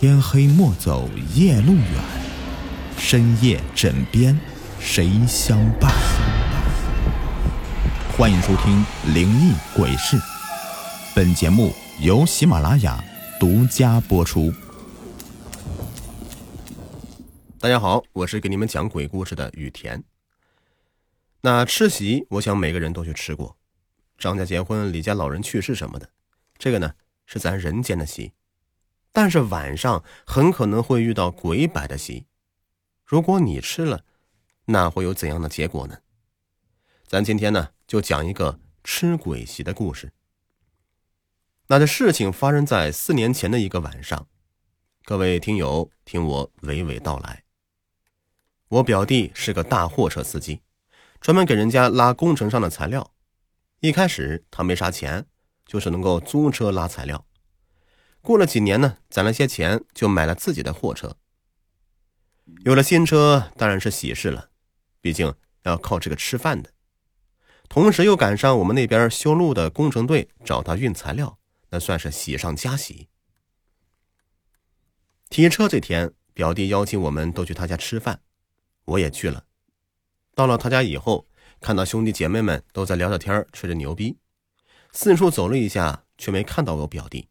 天黑莫走夜路远，深夜枕边谁相伴？欢迎收听《灵异鬼事》，本节目由喜马拉雅独家播出。大家好，我是给你们讲鬼故事的雨田。那吃席，我想每个人都去吃过，张家结婚、李家老人去世什么的，这个呢是咱人间的席。但是晚上很可能会遇到鬼摆的席，如果你吃了，那会有怎样的结果呢？咱今天呢就讲一个吃鬼席的故事。那这事情发生在四年前的一个晚上，各位听友听我娓娓道来。我表弟是个大货车司机，专门给人家拉工程上的材料。一开始他没啥钱，就是能够租车拉材料。过了几年呢，攒了些钱，就买了自己的货车。有了新车，当然是喜事了，毕竟要靠这个吃饭的。同时又赶上我们那边修路的工程队找他运材料，那算是喜上加喜。提车这天，表弟邀请我们都去他家吃饭，我也去了。到了他家以后，看到兄弟姐妹们都在聊着天，吹着牛逼，四处走了一下，却没看到我表弟。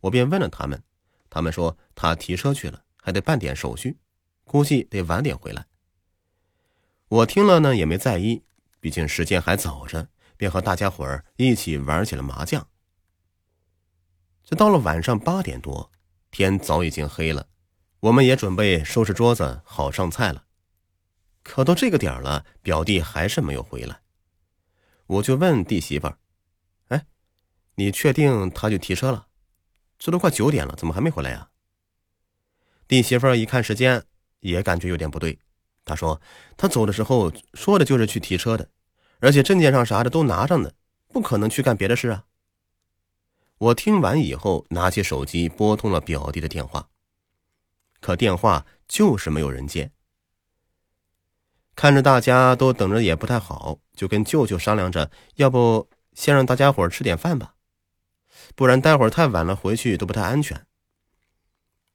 我便问了他们，他们说他提车去了，还得办点手续，估计得晚点回来。我听了呢也没在意，毕竟时间还早着，便和大家伙儿一起玩起了麻将。这到了晚上八点多，天早已经黑了，我们也准备收拾桌子好上菜了。可都这个点了，表弟还是没有回来，我就问弟媳妇儿：“哎，你确定他去提车了？”这都快九点了，怎么还没回来呀？弟媳妇一看时间，也感觉有点不对。她说：“他走的时候说的就是去提车的，而且证件上啥的都拿上的，不可能去干别的事啊。”我听完以后，拿起手机拨通了表弟的电话，可电话就是没有人接。看着大家都等着也不太好，就跟舅舅商量着，要不先让大家伙吃点饭吧。不然待会儿太晚了，回去都不太安全。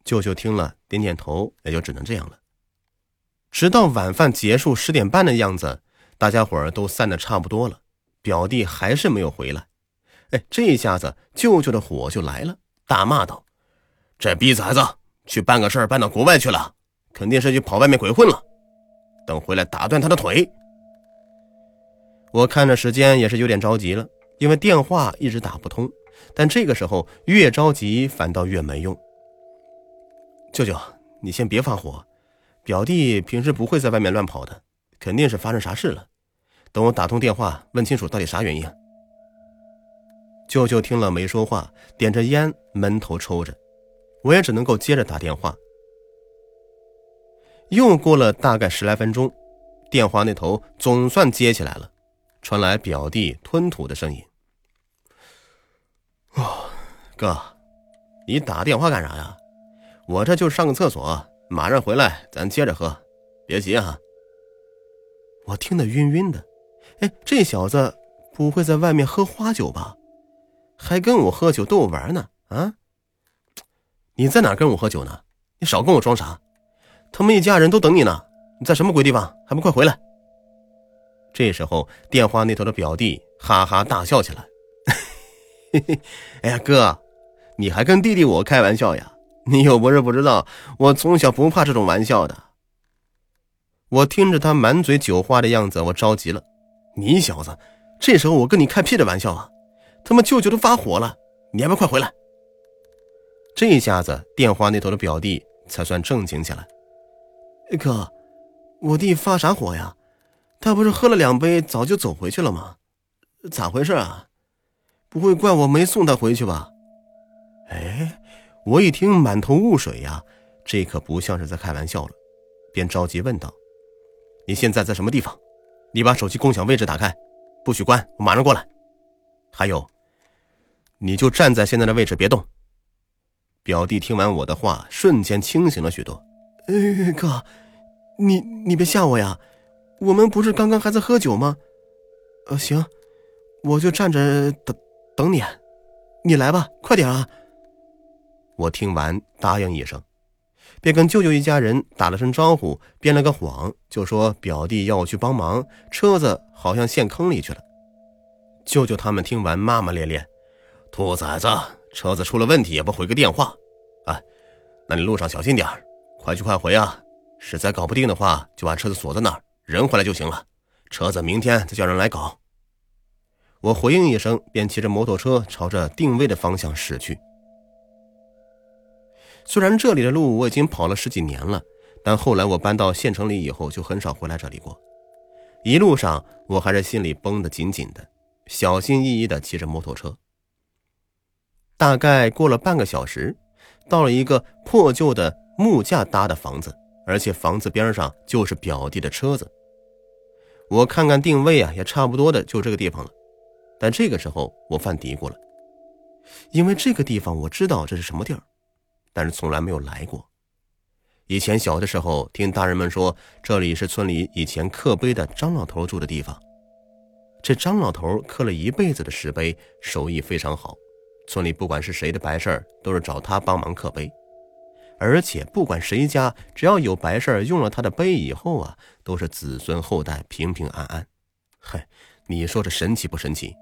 舅舅听了，点点头，也就只能这样了。直到晚饭结束十点半的样子，大家伙儿都散的差不多了，表弟还是没有回来。哎，这一下子舅舅的火就来了，大骂道：“这逼崽子，去办个事儿办到国外去了，肯定是去跑外面鬼混了。等回来打断他的腿。”我看着时间也是有点着急了，因为电话一直打不通。但这个时候越着急反倒越没用。舅舅，你先别发火，表弟平时不会在外面乱跑的，肯定是发生啥事了。等我打通电话问清楚到底啥原因。舅舅听了没说话，点着烟闷头抽着，我也只能够接着打电话。又过了大概十来分钟，电话那头总算接起来了，传来表弟吞吐的声音。哦，哥，你打电话干啥呀？我这就上个厕所，马上回来，咱接着喝，别急啊。我听得晕晕的，哎，这小子不会在外面喝花酒吧？还跟我喝酒逗我玩呢？啊？你在哪跟我喝酒呢？你少跟我装傻！他们一家人都等你呢，你在什么鬼地方？还不快回来！这时候，电话那头的表弟哈哈大笑起来。嘿嘿，哎呀，哥，你还跟弟弟我开玩笑呀？你又不是不知道，我从小不怕这种玩笑的。我听着他满嘴酒话的样子，我着急了。你小子，这时候我跟你开屁的玩笑啊？他妈舅舅都发火了，你还不快回来！这一下子，电话那头的表弟才算正经起来。哥，我弟发啥火呀？他不是喝了两杯，早就走回去了吗？咋回事啊？不会怪我没送他回去吧？哎，我一听满头雾水呀，这可不像是在开玩笑了，便着急问道：“你现在在什么地方？你把手机共享位置打开，不许关，我马上过来。还有，你就站在现在的位置，别动。”表弟听完我的话，瞬间清醒了许多。哎，哥，你你别吓我呀，我们不是刚刚还在喝酒吗？呃，行，我就站着等。等你，你来吧，快点啊！我听完答应一声，便跟舅舅一家人打了声招呼，编了个谎，就说表弟要我去帮忙，车子好像陷坑里去了。舅舅他们听完骂骂咧咧：“兔崽子，车子出了问题也不回个电话，啊，那你路上小心点快去快回啊！实在搞不定的话，就把车子锁在那儿，人回来就行了。车子明天再叫人来搞。”我回应一声，便骑着摩托车朝着定位的方向驶去。虽然这里的路我已经跑了十几年了，但后来我搬到县城里以后，就很少回来这里过。一路上，我还是心里绷得紧紧的，小心翼翼地骑着摩托车。大概过了半个小时，到了一个破旧的木架搭的房子，而且房子边上就是表弟的车子。我看看定位啊，也差不多的，就这个地方了。但这个时候我犯嘀咕了，因为这个地方我知道这是什么地儿，但是从来没有来过。以前小的时候听大人们说，这里是村里以前刻碑的张老头住的地方。这张老头刻了一辈子的石碑，手艺非常好，村里不管是谁的白事儿，都是找他帮忙刻碑。而且不管谁家，只要有白事儿用了他的碑以后啊，都是子孙后代平平安安。嗨，你说这神奇不神奇？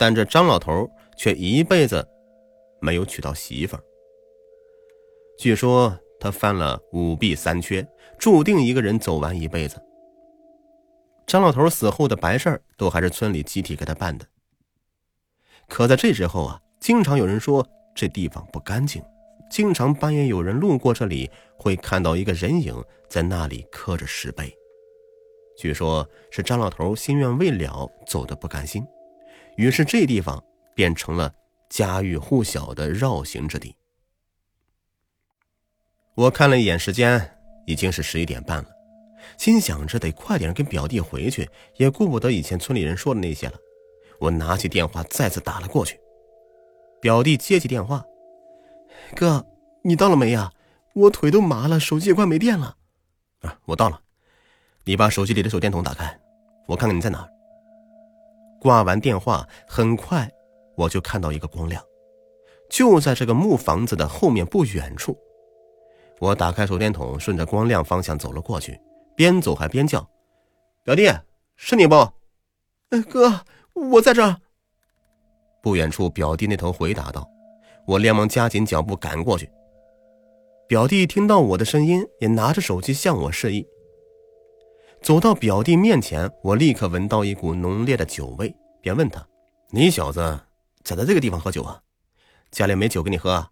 但这张老头却一辈子没有娶到媳妇儿。据说他犯了五弊三缺，注定一个人走完一辈子。张老头死后的白事儿都还是村里集体给他办的。可在这之后啊，经常有人说这地方不干净，经常半夜有人路过这里，会看到一个人影在那里刻着石碑。据说是张老头心愿未了，走的不甘心。于是，这地方变成了家喻户晓的绕行之地。我看了一眼时间，已经是十一点半了，心想着得快点跟表弟回去，也顾不得以前村里人说的那些了。我拿起电话，再次打了过去。表弟接起电话：“哥，你到了没呀？我腿都麻了，手机也快没电了。”“啊，我到了。你把手机里的手电筒打开，我看看你在哪儿。”挂完电话，很快我就看到一个光亮，就在这个木房子的后面不远处。我打开手电筒，顺着光亮方向走了过去，边走还边叫：“表弟，是你不？”“哎哥，我在这。”不远处，表弟那头回答道。我连忙加紧脚步赶过去。表弟听到我的声音，也拿着手机向我示意。走到表弟面前，我立刻闻到一股浓烈的酒味，便问他：“你小子咋在这个地方喝酒啊？家里没酒给你喝？”啊？”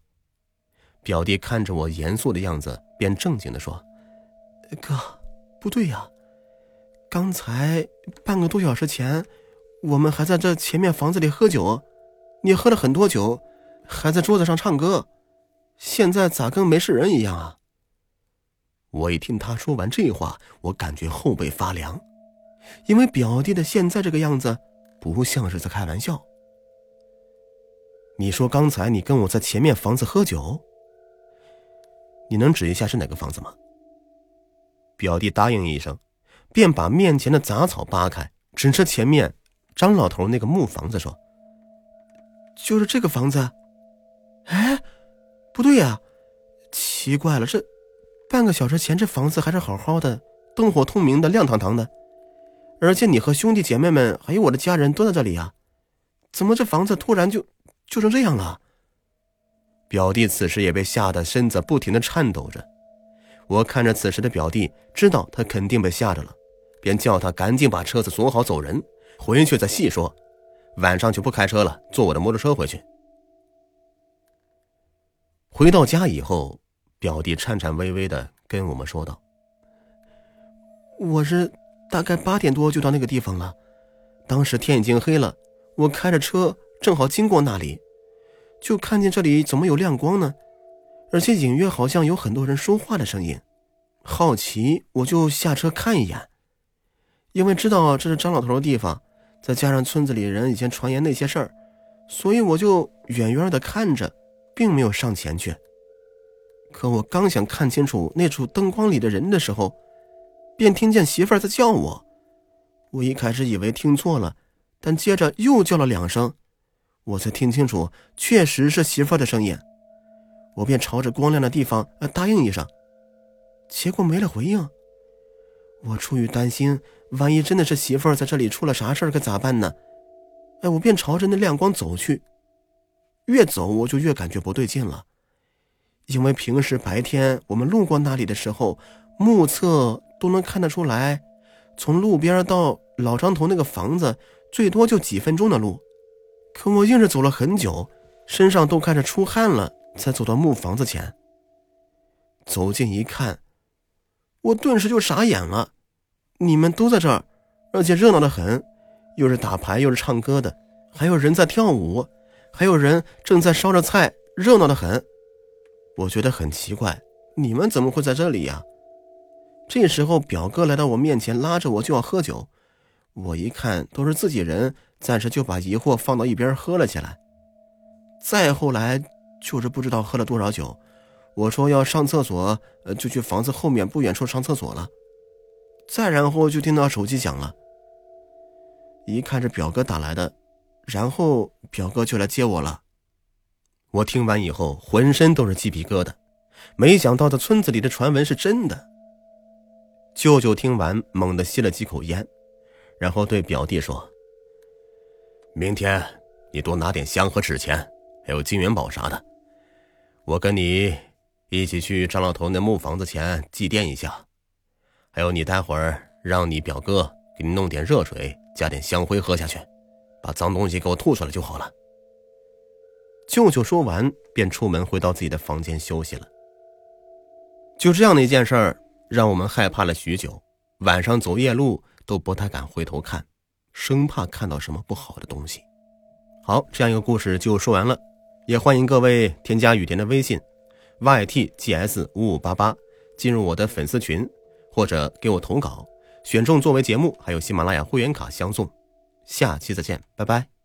表弟看着我严肃的样子，便正经的说：“哥，不对呀，刚才半个多小时前，我们还在这前面房子里喝酒，你喝了很多酒，还在桌子上唱歌，现在咋跟没事人一样啊？”我一听他说完这话，我感觉后背发凉，因为表弟的现在这个样子，不像是在开玩笑。你说刚才你跟我在前面房子喝酒，你能指一下是哪个房子吗？表弟答应一声，便把面前的杂草扒开，指着前面张老头那个木房子说：“就是这个房子。”哎，不对呀，奇怪了，这。半个小时前，这房子还是好好的，灯火通明的，亮堂堂的，而且你和兄弟姐妹们还有我的家人都在这里啊，怎么这房子突然就就成这样了？表弟此时也被吓得身子不停的颤抖着，我看着此时的表弟，知道他肯定被吓着了，便叫他赶紧把车子锁好走人，回去再细说，晚上就不开车了，坐我的摩托车回去。回到家以后。表弟颤颤巍巍的跟我们说道：“我是大概八点多就到那个地方了，当时天已经黑了，我开着车正好经过那里，就看见这里怎么有亮光呢？而且隐约好像有很多人说话的声音，好奇我就下车看一眼，因为知道这是张老头的地方，再加上村子里人以前传言那些事儿，所以我就远远的看着，并没有上前去。”可我刚想看清楚那处灯光里的人的时候，便听见媳妇儿在叫我。我一开始以为听错了，但接着又叫了两声，我才听清楚，确实是媳妇儿的声音。我便朝着光亮的地方答应一声，结果没了回应。我出于担心，万一真的是媳妇儿在这里出了啥事儿，可咋办呢？哎，我便朝着那亮光走去。越走我就越感觉不对劲了，因为平时白天我们路过那里的时候，目测都能看得出来，从路边到老张头那个房子最多就几分钟的路，可我硬是走了很久，身上都开始出汗了，才走到木房子前。走近一看。我顿时就傻眼了，你们都在这儿，而且热闹的很，又是打牌又是唱歌的，还有人在跳舞，还有人正在烧着菜，热闹的很。我觉得很奇怪，你们怎么会在这里呀？这时候表哥来到我面前，拉着我就要喝酒，我一看都是自己人，暂时就把疑惑放到一边喝了起来。再后来就是不知道喝了多少酒。我说要上厕所，呃，就去房子后面不远处上厕所了。再然后就听到手机响了，一看是表哥打来的，然后表哥就来接我了。我听完以后浑身都是鸡皮疙瘩，没想到这村子里的传闻是真的。舅舅听完猛地吸了几口烟，然后对表弟说：“明天你多拿点香和纸钱，还有金元宝啥的，我跟你。”一起去张老头那木房子前祭奠一下，还有你待会儿让你表哥给你弄点热水，加点香灰喝下去，把脏东西给我吐出来就好了。舅舅说完，便出门回到自己的房间休息了。就这样的一件事儿，让我们害怕了许久，晚上走夜路都不太敢回头看，生怕看到什么不好的东西。好，这样一个故事就说完了，也欢迎各位添加雨田的微信。ytgs 五五八八，进入我的粉丝群，或者给我投稿，选中作为节目，还有喜马拉雅会员卡相送。下期再见，拜拜。